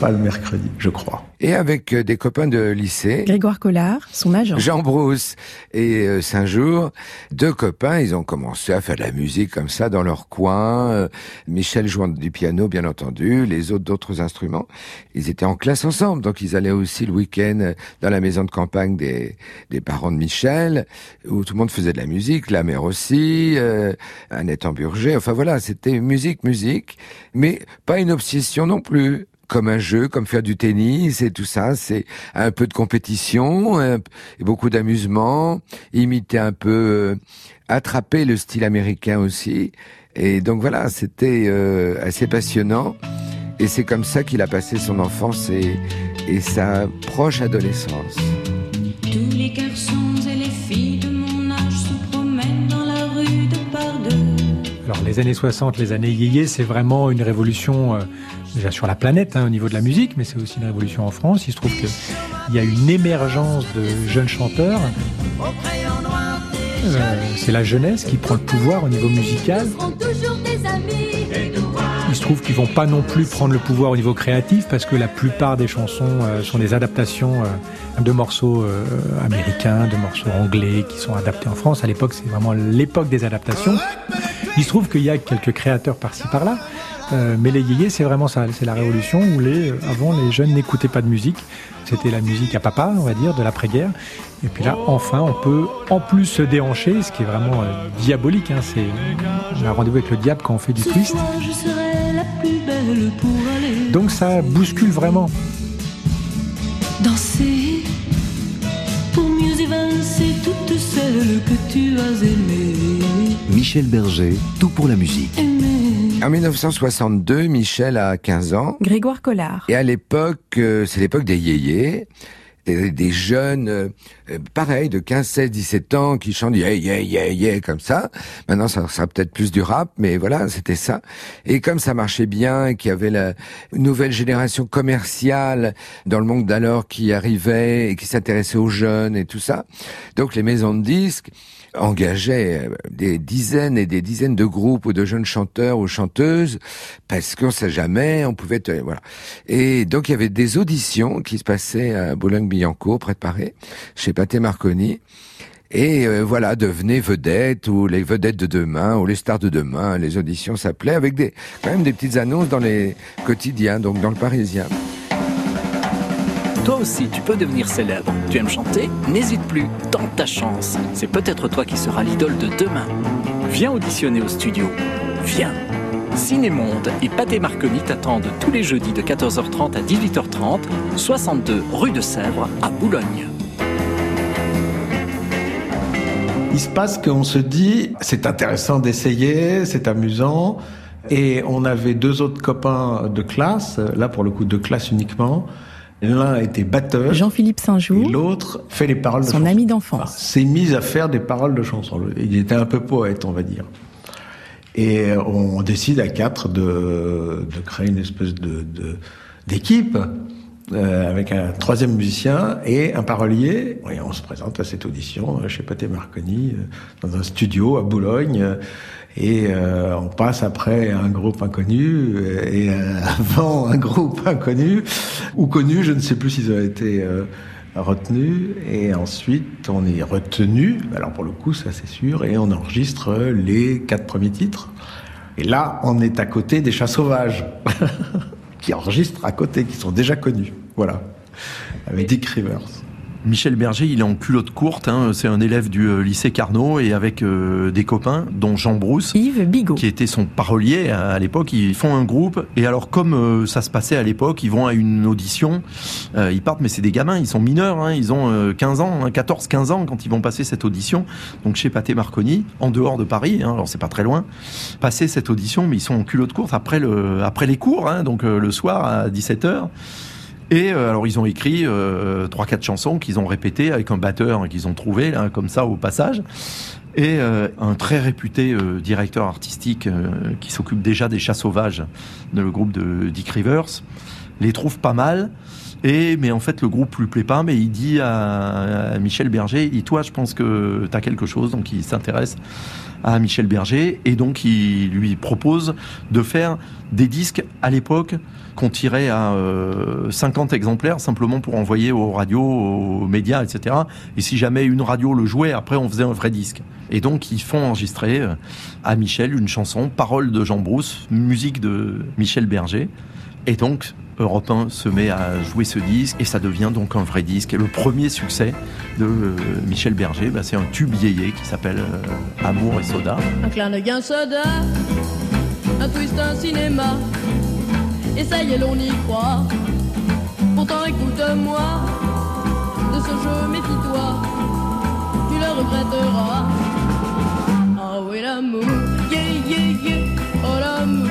[SPEAKER 7] Pas le mercredi, je crois.
[SPEAKER 15] Et avec euh, des copains de lycée.
[SPEAKER 14] Grégoire Collard, son agent.
[SPEAKER 15] Jean Brousse et euh, Saint-Jour, deux copains, ils ont commencé à faire de la musique comme ça dans leur coin. Euh, Michel jouant du piano, bien entendu, les autres d'autres instruments. Ils étaient en classe ensemble, donc ils allaient aussi le week-end euh, dans la maison de campagne des, des parents de Michel, où tout le monde faisait de la musique, la mère aussi, euh, Annette Amburger. Enfin voilà, c'était musique, musique, mais pas une obsession non plus comme un jeu, comme faire du tennis et tout ça. C'est un peu de compétition, un et beaucoup d'amusement, imiter un peu, euh, attraper le style américain aussi. Et donc voilà, c'était euh, assez passionnant. Et c'est comme ça qu'il a passé son enfance et, et sa proche adolescence.
[SPEAKER 18] Tous les garçons et les filles de mon âge se promènent dans la rue de par deux.
[SPEAKER 16] Alors les années 60, les années yéyé, c'est vraiment une révolution euh, déjà sur la planète hein, au niveau de la musique, mais c'est aussi une révolution en France. Il se trouve qu'il y a une émergence de jeunes chanteurs. Euh, c'est la jeunesse qui prend le pouvoir au niveau musical. Il se trouve qu'ils vont pas non plus prendre le pouvoir au niveau créatif parce que la plupart des chansons euh, sont des adaptations euh, de morceaux américains, de morceaux anglais qui sont adaptés en France. À l'époque, c'est vraiment l'époque des adaptations. Il se trouve qu'il y a quelques créateurs par-ci par-là, euh, mais les yéyés, c'est vraiment ça. C'est la révolution où les, euh, avant, les jeunes n'écoutaient pas de musique. C'était la musique à papa, on va dire, de l'après-guerre. Et puis là, enfin, on peut en plus se déhancher, ce qui est vraiment euh, diabolique. Hein. C'est, on a rendez-vous avec le diable quand on fait du twist.
[SPEAKER 18] Je serai la plus belle pour aller
[SPEAKER 16] Donc ça bouscule vraiment.
[SPEAKER 18] danser pour mieux évincer toutes celles que tu as aimées.
[SPEAKER 1] Michel Berger, tout pour la musique.
[SPEAKER 15] En 1962, Michel a 15 ans.
[SPEAKER 14] Grégoire Collard.
[SPEAKER 15] Et à l'époque, euh, c'est l'époque des yéyés. Des, des jeunes, euh, pareil, de 15, 16, 17 ans, qui chantent yeah, yeah, yeah, yeah, comme ça. Maintenant, ça sera peut-être plus du rap, mais voilà, c'était ça. Et comme ça marchait bien, et qu'il y avait la nouvelle génération commerciale dans le monde d'alors qui arrivait et qui s'intéressait aux jeunes et tout ça. Donc, les maisons de disques engageaient euh, des dizaines et des dizaines de groupes ou de jeunes chanteurs ou chanteuses parce qu'on sait jamais, on pouvait voilà. Et donc il y avait des auditions qui se passaient à Boulogne-Billancourt, près de Paris, chez Pathé Marconi. Et euh, voilà, devenez vedettes ou les vedettes de demain ou les stars de demain. Les auditions s'appelaient avec des quand même des petites annonces dans les quotidiens, donc dans le Parisien.
[SPEAKER 19] Toi aussi, tu peux devenir célèbre. Tu aimes chanter N'hésite plus, tente ta chance. C'est peut-être toi qui seras l'idole de demain. Viens auditionner au studio. Viens. Cinémonde et Pathé Marconi t'attendent tous les jeudis de 14h30 à 18h30, 62 rue de Sèvres à Boulogne.
[SPEAKER 7] Il se passe qu'on se dit, c'est intéressant d'essayer, c'est amusant. Et on avait deux autres copains de classe, là pour le coup de classe uniquement. L'un était batteur.
[SPEAKER 14] Jean-Philippe Saint-Jour.
[SPEAKER 7] Et l'autre fait les paroles de
[SPEAKER 14] Son
[SPEAKER 7] chansons.
[SPEAKER 14] ami d'enfance.
[SPEAKER 7] S'est mis à faire des paroles de chansons. Il était un peu poète, on va dire. Et on décide à quatre de, de créer une espèce de d'équipe euh, avec un troisième musicien et un parolier. Et on se présente à cette audition chez Pathé Marconi euh, dans un studio à Boulogne. Et euh, on passe après un groupe inconnu euh, et euh, avant un groupe inconnu ou connu, je ne sais plus s'ils ont été euh, retenus. Et ensuite, on est retenu. Alors pour le coup, ça c'est sûr. Et on enregistre les quatre premiers titres. Et là, on est à côté des chats sauvages qui enregistrent à côté, qui sont déjà connus. Voilà. Avec Dick Rivers.
[SPEAKER 3] Michel Berger, il est en culotte courte, hein, c'est un élève du euh, lycée Carnot et avec euh, des copains, dont Jean Brousse,
[SPEAKER 14] Yves Bigot.
[SPEAKER 3] qui était son parolier à, à l'époque. Ils font un groupe et alors comme euh, ça se passait à l'époque, ils vont à une audition, euh, ils partent, mais c'est des gamins, ils sont mineurs, hein, ils ont euh, 15 ans, 14-15 ans quand ils vont passer cette audition. Donc chez Pathé Marconi, en dehors de Paris, hein, alors c'est pas très loin, passer cette audition, mais ils sont en culotte courte après, le, après les cours, hein, donc euh, le soir à 17h. Et euh, alors ils ont écrit euh, trois quatre chansons qu'ils ont répétées avec un batteur qu'ils ont trouvé là comme ça au passage. Et euh, un très réputé euh, directeur artistique qui s'occupe déjà des chats sauvages dans le groupe de Dick Rivers les trouve pas mal. Mais en fait le groupe lui plaît pas, mais il dit à, Michel Berger, il toi je pense que tu as quelque chose, donc il s'intéresse à Michel Berger et donc il lui propose de faire des disques à l'époque qu'on tirait à euh, 50 exemplaires simplement pour envoyer aux radios, aux médias, etc. Et si jamais une radio le jouait, après on faisait un vrai disque. Et donc ils font enregistrer euh, à Michel une chanson, paroles de Jean Brousse, musique de Michel Berger. Et donc Europe 1 se met à jouer ce disque et ça devient donc un vrai disque. Et le premier succès de euh, Michel Berger, bah, c'est un tube yéyé qui s'appelle euh, Amour et Soda.
[SPEAKER 20] Un Flanagan soda, un twist, un cinéma. Et ça y est, l'on y croit. Pourtant, écoute-moi, de ce jeu, méfie-toi, tu le regretteras. Ah oui, l'amour, yeah, yeah, yeah, oh l'amour,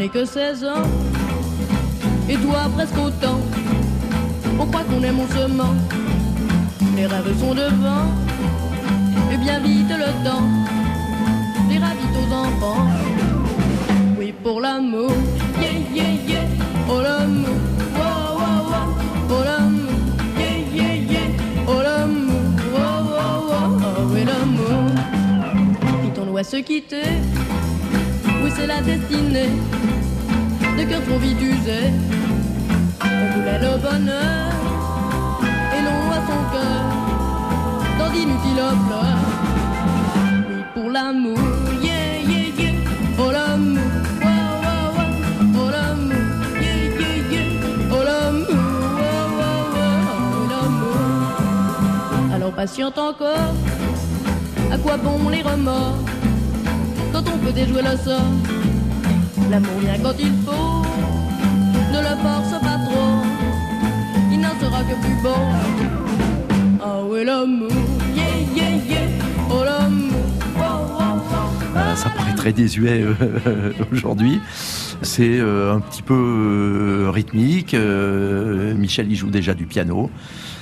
[SPEAKER 20] n'ai que 16 ans, et toi presque autant. On croit qu'on aime, on se ment. Les rêves sont devant, et bien vite le temps les ravite aux enfants. Oui, pour l'amour, yeah, yeah, yeah, oh l'amour, wow, wow, oh l'amour, yeah, yeah, yeah, oh l'amour, wow, wow, oh oui, l'amour. Quittons-nous à se quitter, c'est la destinée de cœur trop vite usé. On voulait le bonheur et l'on à son cœur dans d'inutiles fleurs. Oui pour l'amour, yeah yeah yeah, pour l'amour. Patiente encore, à quoi bon les remords? Quand on peut déjouer le sort L'amour vient quand il faut, ne le force pas trop, il n'en sera que plus beau. Ah oui, l'amour, yeah, yeah, yeah, oh l'amour, wow, wow, wow.
[SPEAKER 3] Euh, ça paraît très désuet euh, aujourd'hui. C'est euh, un petit peu euh, rythmique. Michel y joue déjà du piano.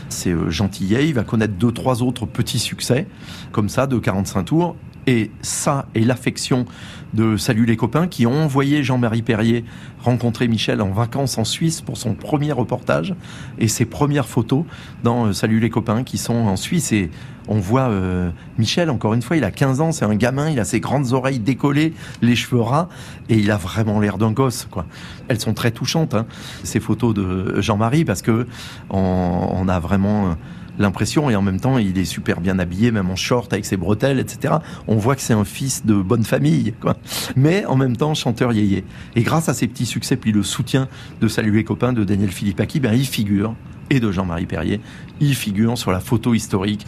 [SPEAKER 3] C'est gentillet. Il va connaître deux, trois autres petits succès, comme ça, de 45 tours. Et ça et l'affection de Salut les copains qui ont envoyé Jean-Marie Perrier rencontrer Michel en vacances en Suisse pour son premier reportage et ses premières photos dans euh, Salut les copains qui sont en Suisse. Et on voit euh, Michel encore une fois il a 15 ans c'est un gamin il a ses grandes oreilles décollées les cheveux ras et il a vraiment l'air d'un gosse quoi. Elles sont très touchantes hein, ces photos de Jean-Marie parce que on, a vraiment euh, l'impression et en même temps il est super bien habillé même en short avec ses bretelles etc on voit que c'est un fils de bonne famille quoi. Mais en même temps chanteur yéyé. Et grâce à ces petits succès puis le soutien de Salut les copains de Daniel Philippaki ben il figure et de Jean-Marie Perrier il figure sur la photo historique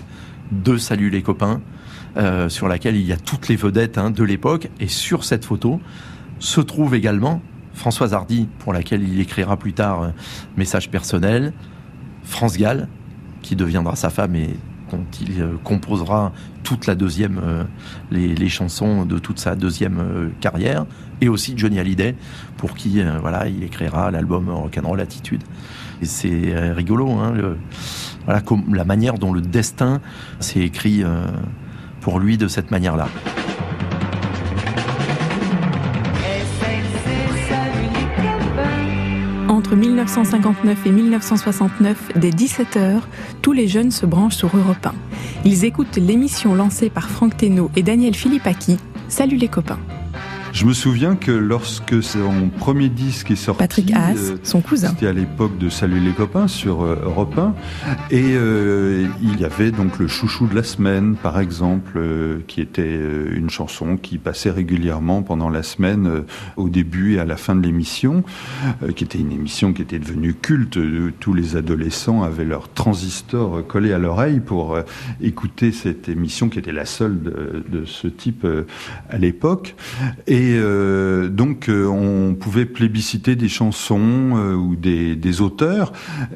[SPEAKER 3] de Salut les copains euh, sur laquelle il y a toutes les vedettes hein, de l'époque. Et sur cette photo se trouve également Françoise Hardy pour laquelle il écrira plus tard euh, message personnel France Gall qui deviendra sa femme et dont il euh, composera toute la deuxième, euh, les, chansons de toute sa deuxième euh, carrière, et aussi Johnny Hallyday, pour qui il écrira l'album Rock'n'Roll Attitude. Et c'est rigolo, hein, la manière dont le destin s'est écrit pour lui de cette manière-là.
[SPEAKER 14] 1959 et 1969, dès 17h, tous les jeunes se branchent sur Europe 1. Ils écoutent l'émission lancée par Franck Thénault et Daniel Philippaki. Salut les copains.
[SPEAKER 10] Je me souviens que lorsque son premier disque est sorti,
[SPEAKER 14] Patrick Haas,
[SPEAKER 10] euh,
[SPEAKER 14] son cousin.
[SPEAKER 10] c'était à l'époque de Salut les copains sur euh, Europe 1, et euh, il y avait donc le chouchou de la semaine, par exemple, euh, qui était une chanson qui passait régulièrement pendant la semaine, au début et à la fin de l'émission, qui était une émission qui était devenue culte. Tous les adolescents avaient leur transistor collé à l'oreille pour écouter cette émission qui était la seule de, de ce type à l'époque. Et euh, donc, euh, on pouvait plébisciter des chansons euh, ou des, auteurs.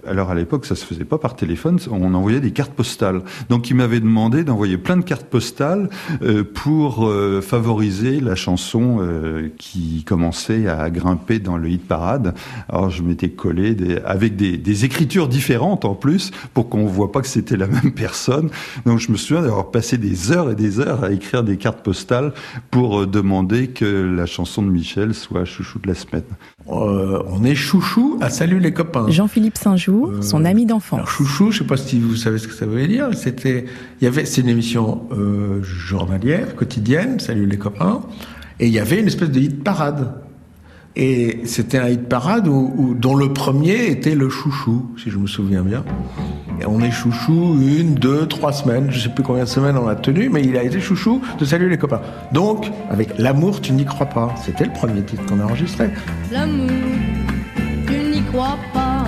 [SPEAKER 10] Alors, à l'époque, ça se faisait pas par téléphone, on envoyait des cartes postales. Donc, il m'avait demandé d'envoyer plein de cartes postales pour favoriser la chanson qui commençait à grimper dans le hit parade. Alors, je m'étais collé avec des, écritures différentes en plus pour qu'on voit pas que c'était la même personne. Donc, je me souviens d'avoir passé des heures et des heures à écrire des cartes postales pour demander que la chanson de Michel soit chouchou de la semaine.
[SPEAKER 7] Euh, on est chouchou à Salut les copains.
[SPEAKER 14] Jean-Philippe Saint-Jour, son ami d'enfance.
[SPEAKER 7] Chouchou, je sais pas si vous savez ce que ça veut dire. C'était, il y avait, c'est une émission euh, journalière, quotidienne, Salut les copains, et il y avait une espèce de hit parade. Et c'était un hit parade où, où- dont le premier était le chouchou, si je me souviens bien. Et on est chouchou une, deux, trois semaines, je sais plus combien de semaines on a tenu, mais il a été chouchou de Salut les copains. Donc, avec L'amour, tu n'y crois pas. C'était le premier titre qu'on a enregistré.
[SPEAKER 20] L'amour, tu n'y crois pas.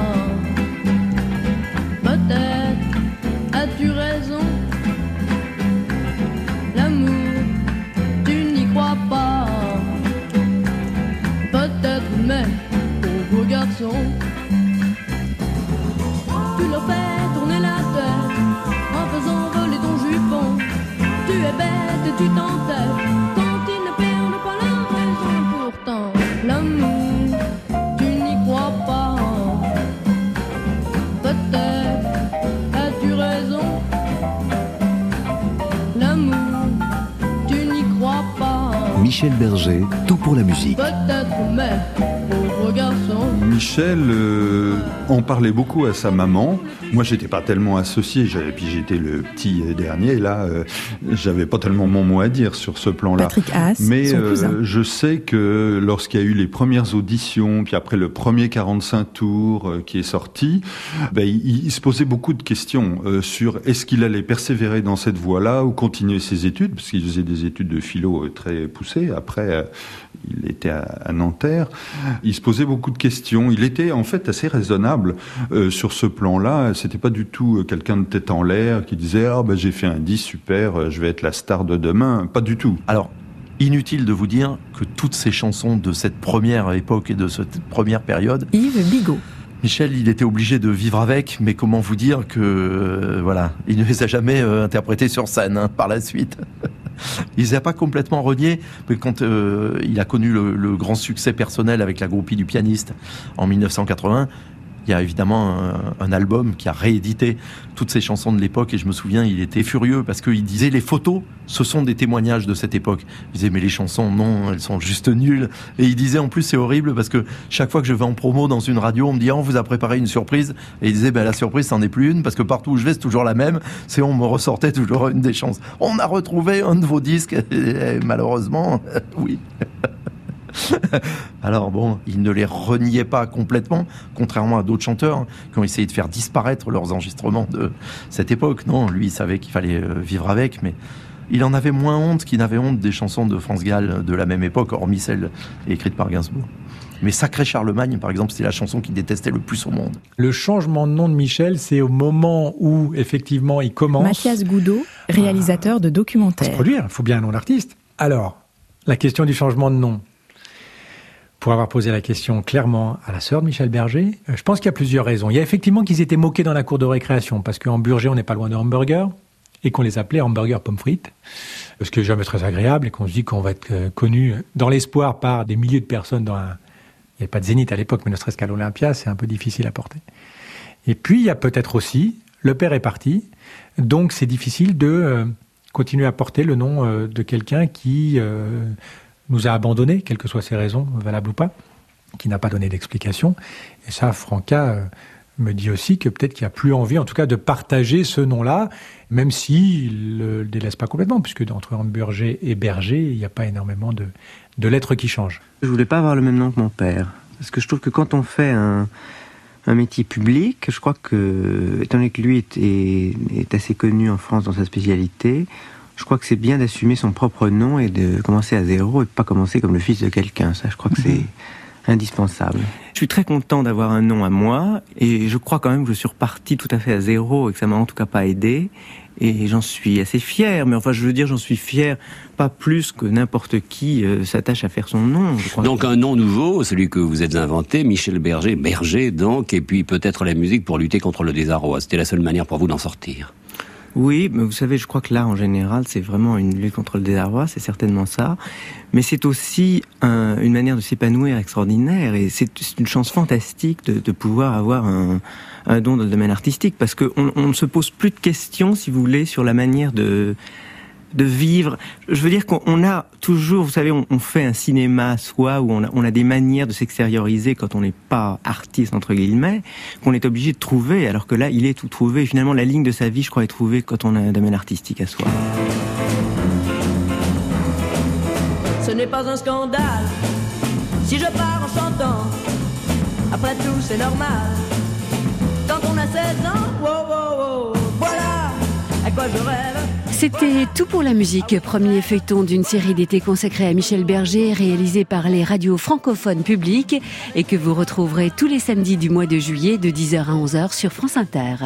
[SPEAKER 20] Tu leur fais tourner la tête en faisant voler ton jupon. Tu es bête et tu t'entêtes
[SPEAKER 1] Michel Berger, tout pour la musique.
[SPEAKER 10] Michel euh, en parlait beaucoup à sa maman. Moi, j'étais pas tellement associé, j'avais- puis j'étais le petit dernier. Là, euh, j'avais pas tellement mon mot à dire sur ce plan-là.
[SPEAKER 14] Patrick Haas,
[SPEAKER 10] Mais
[SPEAKER 14] son
[SPEAKER 10] euh,
[SPEAKER 14] cousin.
[SPEAKER 10] je sais que lorsqu'il y a eu les premières auditions, puis après le premier 45 tours euh, qui est sorti, ben, il, il se posait beaucoup de questions euh, sur est-ce qu'il allait persévérer dans cette voie-là ou continuer ses études, parce qu'il faisait des études de philo euh, très poussées. Après, euh, il était à, à Nanterre. Il se posait beaucoup de questions. Il était en fait assez raisonnable euh, sur ce plan-là. C'était pas du tout euh, quelqu'un de tête en l'air qui disait ah ben j'ai fait un 10 super, euh, je vais être la star de demain. Pas du tout.
[SPEAKER 3] Alors, inutile de vous dire que toutes ces chansons de cette première époque et de cette première période,
[SPEAKER 14] Yves Bigot.
[SPEAKER 3] Michel, il était obligé de vivre avec, mais comment vous dire que euh, voilà, il ne les a jamais euh, interprétées sur scène hein, par la suite? Il les a pas complètement reniés, mais quand euh, il a connu le, le grand succès personnel avec la groupie du pianiste en 1980, il y a évidemment un, album qui a réédité toutes ces chansons de l'époque et je me souviens, il était furieux parce qu'il disait les photos, ce sont des témoignages de cette époque. Il disait mais les chansons, non, elles sont juste nulles. Et il disait en plus c'est horrible parce que chaque fois que je vais en promo dans une radio, on me dit oh, on vous a préparé une surprise et il disait ben la surprise c'en est plus une parce que partout où je vais c'est toujours la même. C'est on me ressortait toujours une des chansons. On a retrouvé un de vos disques et malheureusement oui. Alors bon, ils ne les reniaient pas complètement, contrairement à d'autres chanteurs hein, qui ont essayé de faire disparaître leurs enregistrements de cette époque. Non, lui, il savait qu'il fallait euh, vivre avec, mais il en avait moins honte qu'il n'avait honte des chansons de France Gall de la même époque, hormis celle écrite par Gainsbourg. Mais Sacré Charlemagne, par exemple, c'était la chanson qu'il détestait le plus au monde.
[SPEAKER 16] Le changement de nom de Michel, c'est au moment où, effectivement, il commence
[SPEAKER 14] Mathias Goudot, réalisateur de documentaires.
[SPEAKER 16] produire. Il faut bien un nom d'artiste. Alors, la question du changement de nom. Pour avoir posé la question clairement à la sœur de Michel Berger, euh, je pense qu'il y a plusieurs raisons. Il y a effectivement qu'ils étaient moqués dans la cour de récréation, parce qu'en Burger, on n'est pas loin de hamburger, et qu'on les appelait hamburger pommes frites, ce qui est jamais très agréable, et qu'on se dit qu'on va être euh, connu dans l'espoir par des milliers de personnes. Il n'y avait pas de zénith à l'époque, mais ne serait-ce qu'à l'Olympia, c'est un peu difficile à porter. Et puis, il y a peut-être aussi, le père est parti, donc c'est difficile de euh, continuer à porter le nom de quelqu'un qui nous a abandonnés, quelles que soient ses raisons, valables ou pas, qui n'a pas donné d'explication. Et ça, Franca euh, me dit aussi que peut-être qu'il n'y a plus envie, en tout cas, de partager ce nom-là, même s'il ne le délaisse pas complètement, puisque entre Hamburger et Berger, il n'y a pas énormément de, lettres qui changent.
[SPEAKER 2] Je voulais pas avoir le même nom que mon père. Parce que je trouve que quand on fait un, métier public, je crois que, étant donné que lui est assez connu en France dans sa spécialité, je crois que c'est bien d'assumer son propre nom et de commencer à zéro et de pas commencer comme le fils de quelqu'un. Ça, je crois que c'est indispensable.
[SPEAKER 5] Je suis très content d'avoir un nom à moi et je crois quand même que je suis reparti tout à fait à zéro et que ça m'a en tout cas pas aidé. Et j'en suis assez fier, mais enfin je veux dire j'en suis fier pas plus que n'importe qui euh, s'attache à faire son nom. je crois.
[SPEAKER 21] Donc un nom nouveau, celui que vous êtes inventé, Michel Berger, Berger donc, et puis peut-être la musique pour lutter contre le désarroi. C'était la seule manière pour vous d'en sortir.
[SPEAKER 5] Oui, mais vous savez, je crois que là, en général, c'est vraiment une lutte contre le désarroi, c'est certainement ça. Mais c'est aussi un- une manière de s'épanouir extraordinaire, et c'est une chance fantastique de, pouvoir avoir un, don dans le domaine artistique, parce qu'on on ne se pose plus de questions, si vous voulez, sur la manière de de vivre. Je veux dire qu'on on a toujours, vous savez, on, fait un cinéma soi où on a, des manières de s'extérioriser quand on n'est pas artiste entre guillemets, qu'on est obligé de trouver. Alors que là, il est tout trouvé. Finalement, la ligne de sa vie, je crois, est trouvée quand on a un domaine artistique à soi.
[SPEAKER 20] Ce n'est pas un scandale si je pars en chantant. Après tout, c'est normal. Quand on a 16 ans, wow, wow, wow, voilà à quoi je rêve.
[SPEAKER 22] C'était Tout pour la musique, premier feuilleton d'une série d'été consacrée à Michel Berger, réalisé par les radios francophones publiques et que vous retrouverez tous les samedis du mois de juillet de 10h à 11h sur France Inter.